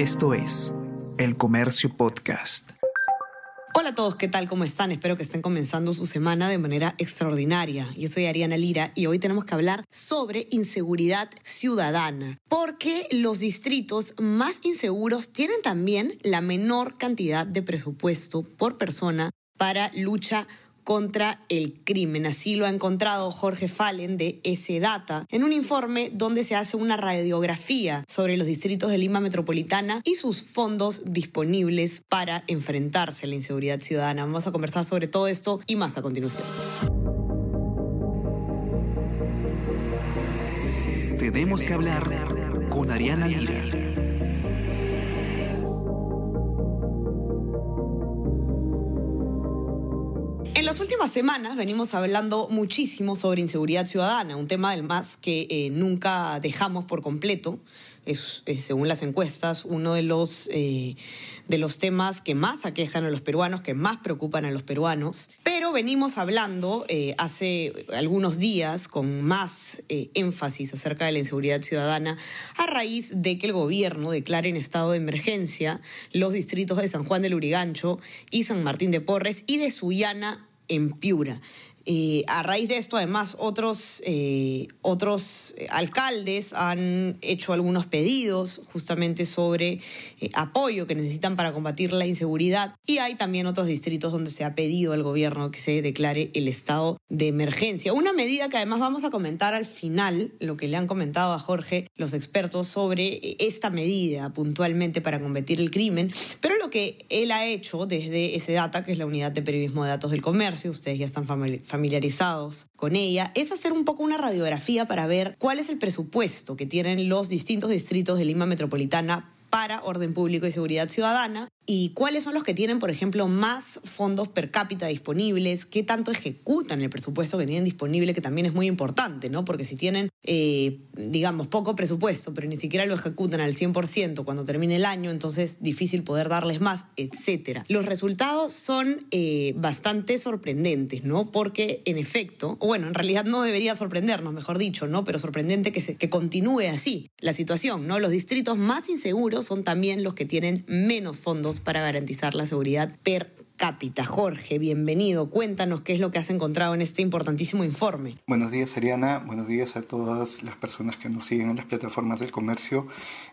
Esto es El Comercio Podcast. Hola a todos, ¿qué tal? ¿Cómo están? Espero que estén comenzando su semana de manera extraordinaria. Yo soy Ariana Lira y hoy tenemos que hablar sobre inseguridad ciudadana, porque los distritos más inseguros tienen también la menor cantidad de presupuesto por persona para lucha contra el crimen. Así lo ha encontrado Jorge Fallen de S-Data en un informe donde se hace una radiografía sobre los distritos de Lima Metropolitana y sus fondos disponibles para enfrentarse a la inseguridad ciudadana. Vamos a conversar sobre todo esto y más a continuación. Tenemos que hablar con Ariana Lira. Últimas semanas venimos hablando muchísimo sobre inseguridad ciudadana, un tema del más que eh, nunca dejamos por completo. Es, eh, según las encuestas, uno de los, eh, de los temas que más aquejan a los peruanos, que más preocupan a los peruanos. Pero venimos hablando hace algunos días con más énfasis acerca de la inseguridad ciudadana a raíz de que el gobierno declare en estado de emergencia los distritos de San Juan del Urigancho y San Martín de Porres y de Sullana en Piura. Eh, a raíz de esto, además, otros, eh, otros alcaldes han hecho algunos pedidos justamente sobre eh, apoyo que necesitan para combatir la inseguridad y hay también otros distritos donde se ha pedido al gobierno que se declare el estado de emergencia. Una medida que además vamos a comentar al final, lo que le han comentado a Jorge los expertos sobre esta medida puntualmente para combatir el crimen, pero lo que él ha hecho desde ese data, que es la unidad de periodismo de datos del comercio, ustedes ya están familiarizados familiarizados con ella, es hacer un poco una radiografía para ver cuál es el presupuesto que tienen los distintos distritos de Lima Metropolitana para orden público y seguridad ciudadana y cuáles son los que tienen, por ejemplo, más fondos per cápita disponibles, qué tanto ejecutan el presupuesto que tienen disponible, que también es muy importante, ¿no? Porque si tienen, eh, digamos, poco presupuesto, pero ni siquiera lo ejecutan al 100% cuando termine el año, entonces difícil poder darles más, etcétera. Los resultados son eh, bastante sorprendentes, ¿no? Porque, en efecto, bueno, en realidad no debería sorprendernos, mejor dicho, ¿no? Pero sorprendente que, se, que continúe así la situación, ¿no? Los distritos más inseguros son también los que tienen menos fondos para garantizar la seguridad per cápita. Jorge, bienvenido. Cuéntanos qué es lo que has encontrado en este importantísimo informe. Buenos días, Ariana. Buenos días a todas las personas que nos siguen en las plataformas del comercio.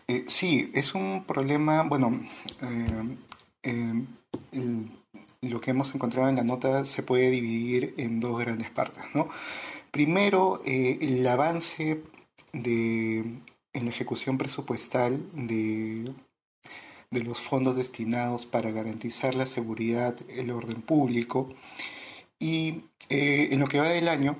Eh, sí, es un problema, bueno, eh, eh, lo que hemos encontrado en la nota se puede dividir en dos grandes partes, ¿no? Primero, el avance de, en la ejecución presupuestal de de los fondos destinados para garantizar la seguridad, el orden público. Y eh, en lo que va del año,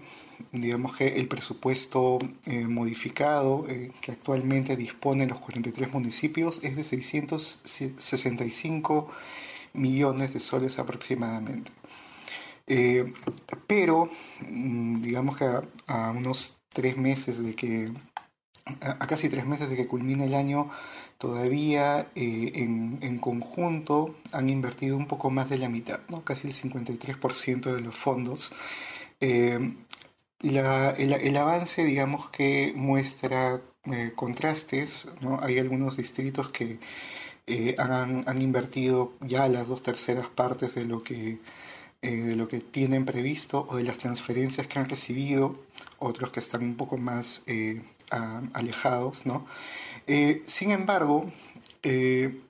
digamos que el presupuesto eh, modificado eh, que actualmente disponen los 43 municipios es de 665 millones de soles aproximadamente. pero, mm, digamos que a, unos tres meses de que, a, casi tres meses de que culmine el año, todavía eh, en, conjunto han invertido un poco más de la mitad, ¿no? casi el 53% de los fondos. Eh, el, avance, digamos que muestra eh, contrastes, ¿no? hay algunos distritos que han, han, invertido ya las dos terceras partes de lo que de lo que tienen previsto o de las transferencias que han recibido, otros que están un poco más alejados, ¿no? Eh, sin embargo, eh,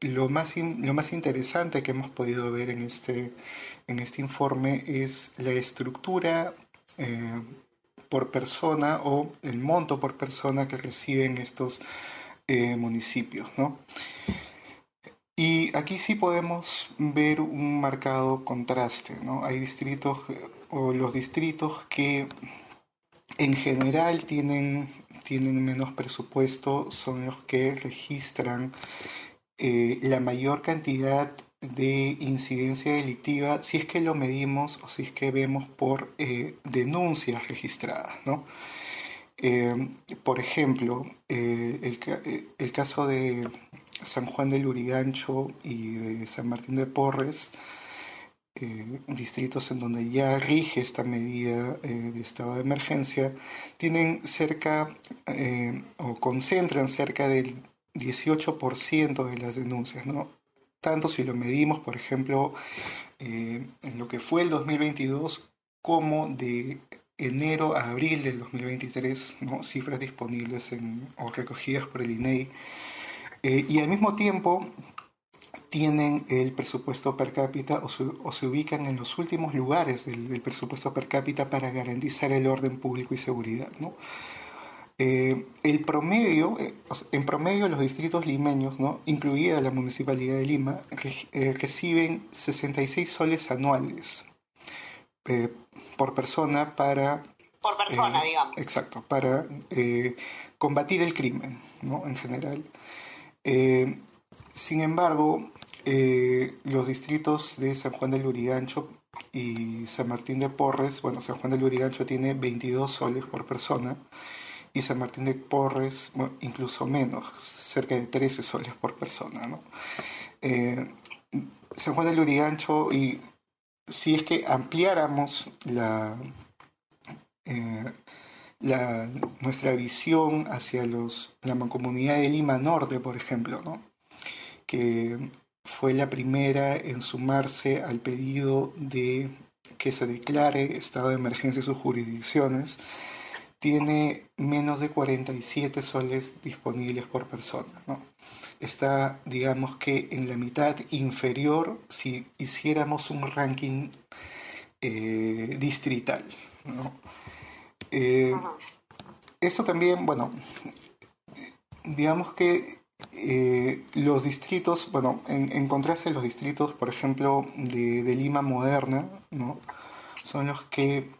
lo, más lo más interesante que hemos podido ver en este, en este informe es la estructura eh, por persona o el monto por persona que reciben estos municipios. Y aquí sí podemos ver un marcado contraste. ¿no? Hay distritos o los distritos que en general tienen tienen menos presupuesto son los que registran eh, la mayor cantidad de incidencia delictiva si es que lo medimos o si es que vemos por eh, denuncias registradas. ¿no? Eh, por ejemplo, el, el, caso de San Juan del Urigancho y de San Martín de Porres eh, distritos en donde ya rige esta medida eh, de estado de emergencia, tienen cerca eh, o concentran cerca del 18% de las denuncias, ¿no? Tanto si lo medimos, por ejemplo, eh, en lo que fue el 2022 como de enero a abril del 2023, ¿no? cifras disponibles en, o recogidas por el INEI. Eh, y al mismo tiempo tienen el presupuesto per cápita o, se ubican en los últimos lugares del, presupuesto per cápita para garantizar el orden público y seguridad. ¿no? Eh, el promedio, eh, en promedio los distritos limeños, ¿no? incluida la Municipalidad de Lima, reciben 66 soles anuales por persona para... Por persona, eh, digamos. Exacto, para eh, combatir el crimen, ¿no? En general. Eh, sin embargo, los distritos de San Juan del Lurigancho y San Martín de Porres, bueno, San Juan del Lurigancho tiene 22 soles por persona y San Martín de Porres incluso menos, cerca de 13 soles por persona, ¿no? San Juan del Lurigancho y si es que ampliáramos eh, la, nuestra visión hacia los, la mancomunidad de Lima Norte, por ejemplo, ¿no? que fue la primera en sumarse al pedido de que se declare estado de emergencia en sus jurisdicciones, tiene menos de 47 soles disponibles por persona. ¿no? está, digamos que, en la mitad inferior si hiciéramos un ranking eh, distrital. Eh, eso también, bueno, digamos que eh, los distritos, bueno, en, encontrarse los distritos, por ejemplo, de, de Lima moderna, ¿no? son los que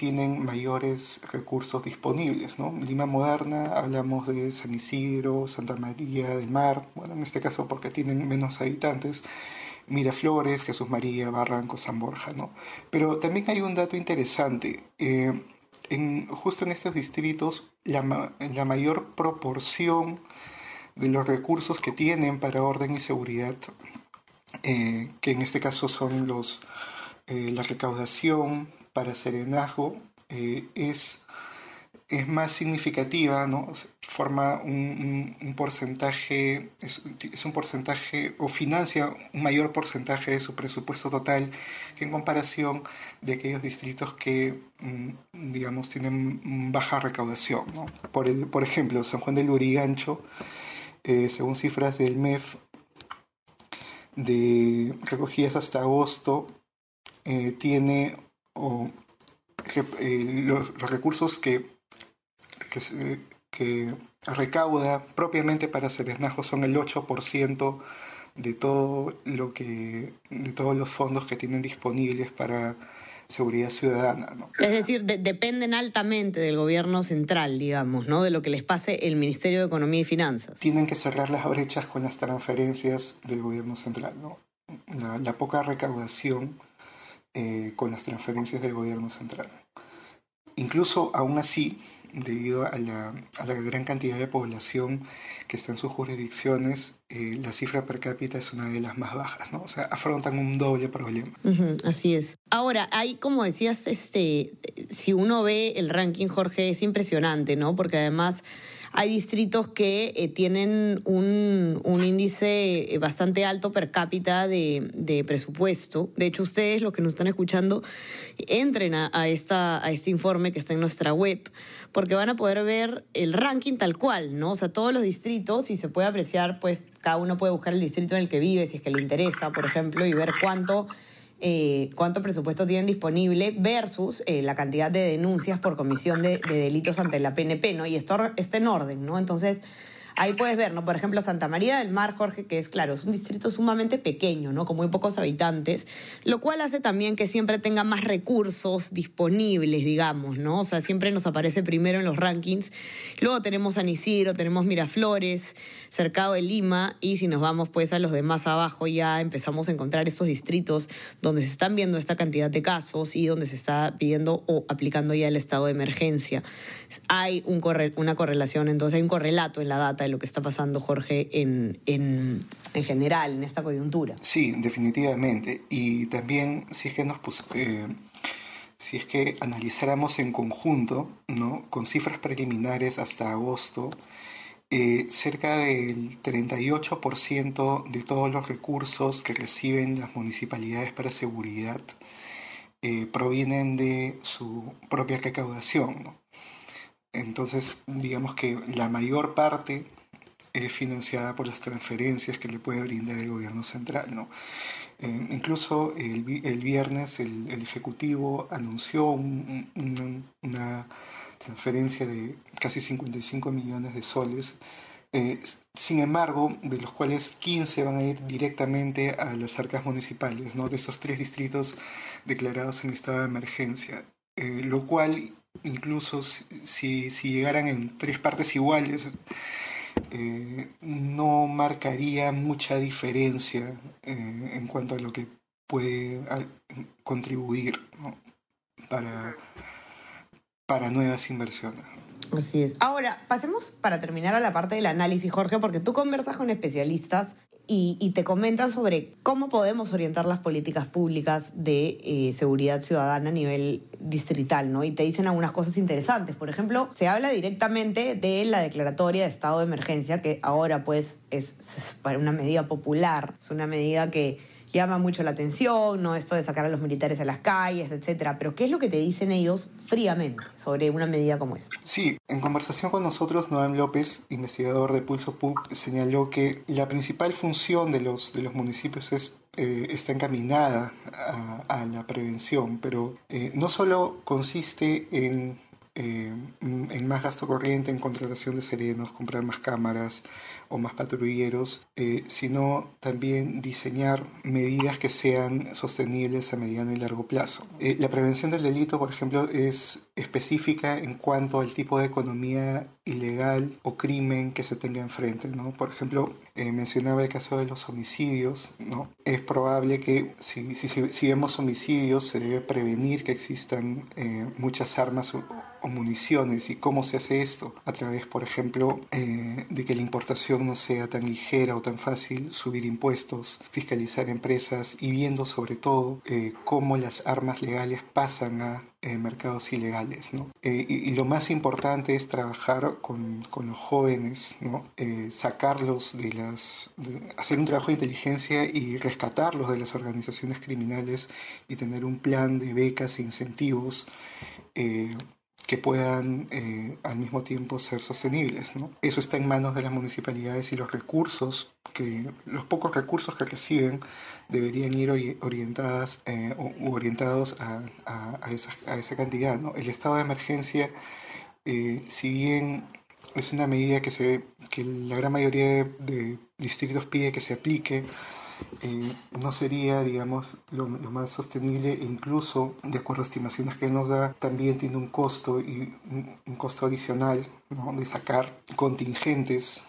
tienen mayores recursos disponibles. ¿no? Lima Moderna, hablamos de San Isidro, Santa María del Mar, bueno, en este caso porque tienen menos habitantes, Miraflores, Jesús María, Barranco, San Borja. ¿no? Pero también hay un dato interesante. Eh, en, justo en estos distritos, la, la mayor proporción de los recursos que tienen para orden y seguridad, eh, que en este caso son los, eh, la recaudación, para serenazgo eh, es, es más significativa, ¿no? forma un, un, porcentaje, es, un porcentaje o financia un mayor porcentaje de su presupuesto total que en comparación de aquellos distritos que, mm, digamos, tienen baja recaudación. ¿no? Por, el, por ejemplo, San Juan del Lurigancho, eh, según cifras del MEF, de recogidas hasta agosto, eh, tiene eh, los, recursos que, recauda propiamente para Serenazgo son el 8% de todo lo que de todos los fondos que tienen disponibles para seguridad ciudadana. Es decir, dependen altamente del gobierno central, digamos, ¿no? de lo que les pase el Ministerio de Economía y Finanzas. Tienen que cerrar las brechas con las transferencias del gobierno central. ¿no? la poca recaudación eh, con las transferencias del gobierno central. Incluso aún así, debido a la, a la gran cantidad de población que está en sus jurisdicciones, eh, la cifra per cápita es una de las más bajas, ¿no? O sea, afrontan un doble problema. así es. Ahora, hay, como decías, este, si uno ve el ranking, Jorge, es impresionante, ¿no? Porque además hay distritos que eh, tienen un, índice eh, bastante alto per cápita de, presupuesto. De hecho, ustedes, los que nos están escuchando, entren a, esta, a este informe que está en nuestra web, porque van a poder ver el ranking tal cual, ¿no? O sea, todos los distritos y se puede apreciar, pues cada uno puede buscar el distrito en el que vive, si es que le interesa, por ejemplo, y ver cuánto eh, cuánto presupuesto tienen disponible versus eh, la cantidad de denuncias por comisión de, de, delitos ante la PNP, ¿no? Y esto está en orden, ¿no? Entonces, Ahí puedes ver, ¿no? Por ejemplo, Santa María del Mar, Jorge, que es claro, es un distrito sumamente pequeño, ¿no? Con muy pocos habitantes, lo cual hace también que siempre tenga más recursos disponibles, digamos, ¿no? O sea, siempre nos aparece primero en los rankings. Luego tenemos San Isidro, tenemos Miraflores, Cercado de Lima, y si nos vamos pues a los de más abajo, ya empezamos a encontrar estos distritos donde se están viendo esta cantidad de casos y donde se está pidiendo o aplicando ya el estado de emergencia. Hay un una correlación, entonces hay un correlato en la data de lo que está pasando, Jorge, en, en, en general, en esta coyuntura. Sí, definitivamente. Y también, si es que nos eh, si es que analizáramos en conjunto, ¿no? con cifras preliminares hasta agosto, eh, cerca del 38% de todos los recursos que reciben las municipalidades para seguridad eh, provienen de su propia recaudación. Entonces, digamos que la mayor parte es financiada por las transferencias que le puede brindar el gobierno central. ¿no? Eh, incluso el, viernes el, Ejecutivo anunció una transferencia de casi 55 millones de soles, eh, sin embargo, de los cuales 15 van a ir directamente a las arcas municipales, ¿no? de estos tres distritos declarados en estado de emergencia, eh, lo cual incluso si, si llegaran en tres partes iguales, eh, no marcaría mucha diferencia eh, en cuanto a lo que puede contribuir para, para nuevas inversiones. Así es. Ahora, pasemos para terminar a la parte del análisis, Jorge, porque tú conversas con especialistas y, te comentan sobre cómo podemos orientar las políticas públicas de eh, seguridad ciudadana a nivel distrital, ¿no? Y te dicen algunas cosas interesantes. Por ejemplo, se habla directamente de la declaratoria de estado de emergencia, que ahora pues es, es para una medida popular, es una medida que llama mucho la atención, ¿no? Esto de sacar a los militares a las calles, etcétera. Pero ¿qué es lo que te dicen ellos fríamente sobre una medida como esta? Sí, en conversación con nosotros, Noam López, investigador de Pulso PUC, señaló que la principal función de los, de los municipios es eh, está encaminada a, la prevención, pero eh, no solo consiste en, eh, en más gasto corriente, en contratación de serenos, comprar más cámaras, o más patrulleros, eh, sino también diseñar medidas que sean sostenibles a mediano y largo plazo. Eh, la prevención del delito, por ejemplo, es específica en cuanto al tipo de economía ilegal o crimen que se tenga enfrente. ¿no? Por ejemplo, eh, mencionaba el caso de los homicidios. ¿no? Es probable que si, si, si, vemos homicidios se debe prevenir que existan muchas armas o, municiones. ¿Y cómo se hace esto? A través, por ejemplo, de que la importación no sea tan ligera o tan fácil, subir impuestos, fiscalizar empresas y viendo sobre todo eh, cómo las armas legales pasan a eh, mercados ilegales. ¿no? Eh, y, lo más importante es trabajar con, con los jóvenes, ¿no? sacarlos de las... hacer un trabajo de inteligencia y rescatarlos de las organizaciones criminales y tener un plan de becas e incentivos que puedan eh, al mismo tiempo ser sostenibles. Eso está en manos de las municipalidades y los recursos, que los pocos recursos que reciben deberían ir orientadas eh, orientados a, a, esa, a, esa, cantidad. El estado de emergencia, eh, si bien es una medida que, se, que la gran mayoría de distritos pide que se aplique, eh, no sería, digamos, lo, más sostenible incluso, de acuerdo a estimaciones que nos da, también tiene un costo y un, costo adicional de sacar contingentes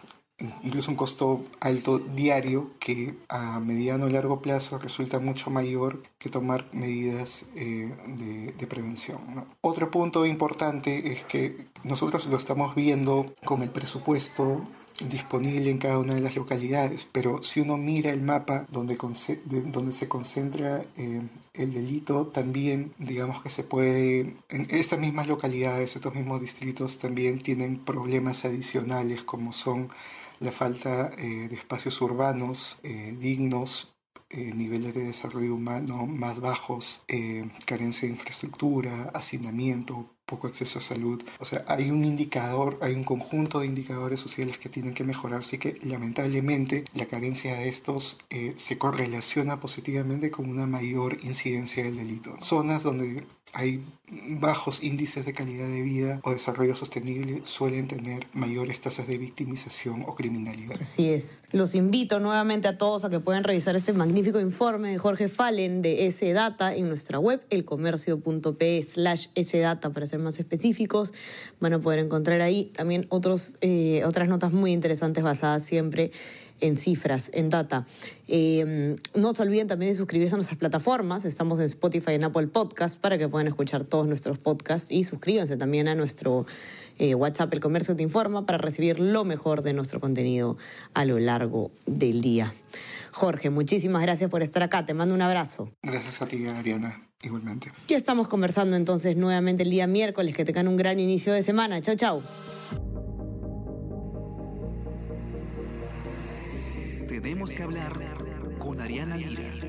incluso un costo alto diario que a mediano y largo plazo resulta mucho mayor que tomar medidas eh, de, prevención. Otro punto importante es que nosotros lo estamos viendo con el presupuesto disponible en cada una de las localidades, pero si uno mira el mapa donde, donde se concentra eh, el delito, también digamos que se puede, en estas mismas localidades, estos mismos distritos también tienen problemas adicionales como son la falta eh, de espacios urbanos eh, dignos niveles de desarrollo humano más bajos, carencia de infraestructura, hacinamiento, poco acceso a salud. O sea, hay un indicador, hay un conjunto de indicadores sociales que tienen que mejorar, así que lamentablemente la carencia de estos eh, se correlaciona positivamente con una mayor incidencia del delito. Zonas donde hay bajos índices de calidad de vida o desarrollo sostenible suelen tener mayores tasas de victimización o criminalidad. Así es. Los invito nuevamente a todos a que puedan revisar este magnífico informe de Jorge Fallen de S-Data en nuestra web, elcomercio.pe slash S-Data para ser más específicos. Van a poder encontrar ahí también otros, eh, otras notas muy interesantes basadas siempre en cifras, en data. Eh, no se olviden también de suscribirse a nuestras plataformas. Estamos en Spotify y en Apple Podcast para que puedan escuchar todos nuestros podcasts y suscríbanse también a nuestro eh, WhatsApp El Comercio Te Informa para recibir lo mejor de nuestro contenido a lo largo del día. Jorge, muchísimas gracias por estar acá. Te mando un abrazo. Gracias a ti, Ariana. Igualmente. Ya estamos conversando entonces nuevamente el día miércoles. Que tengan un gran inicio de semana. Chau, chau. Tenemos que hablar con Ariana Lira.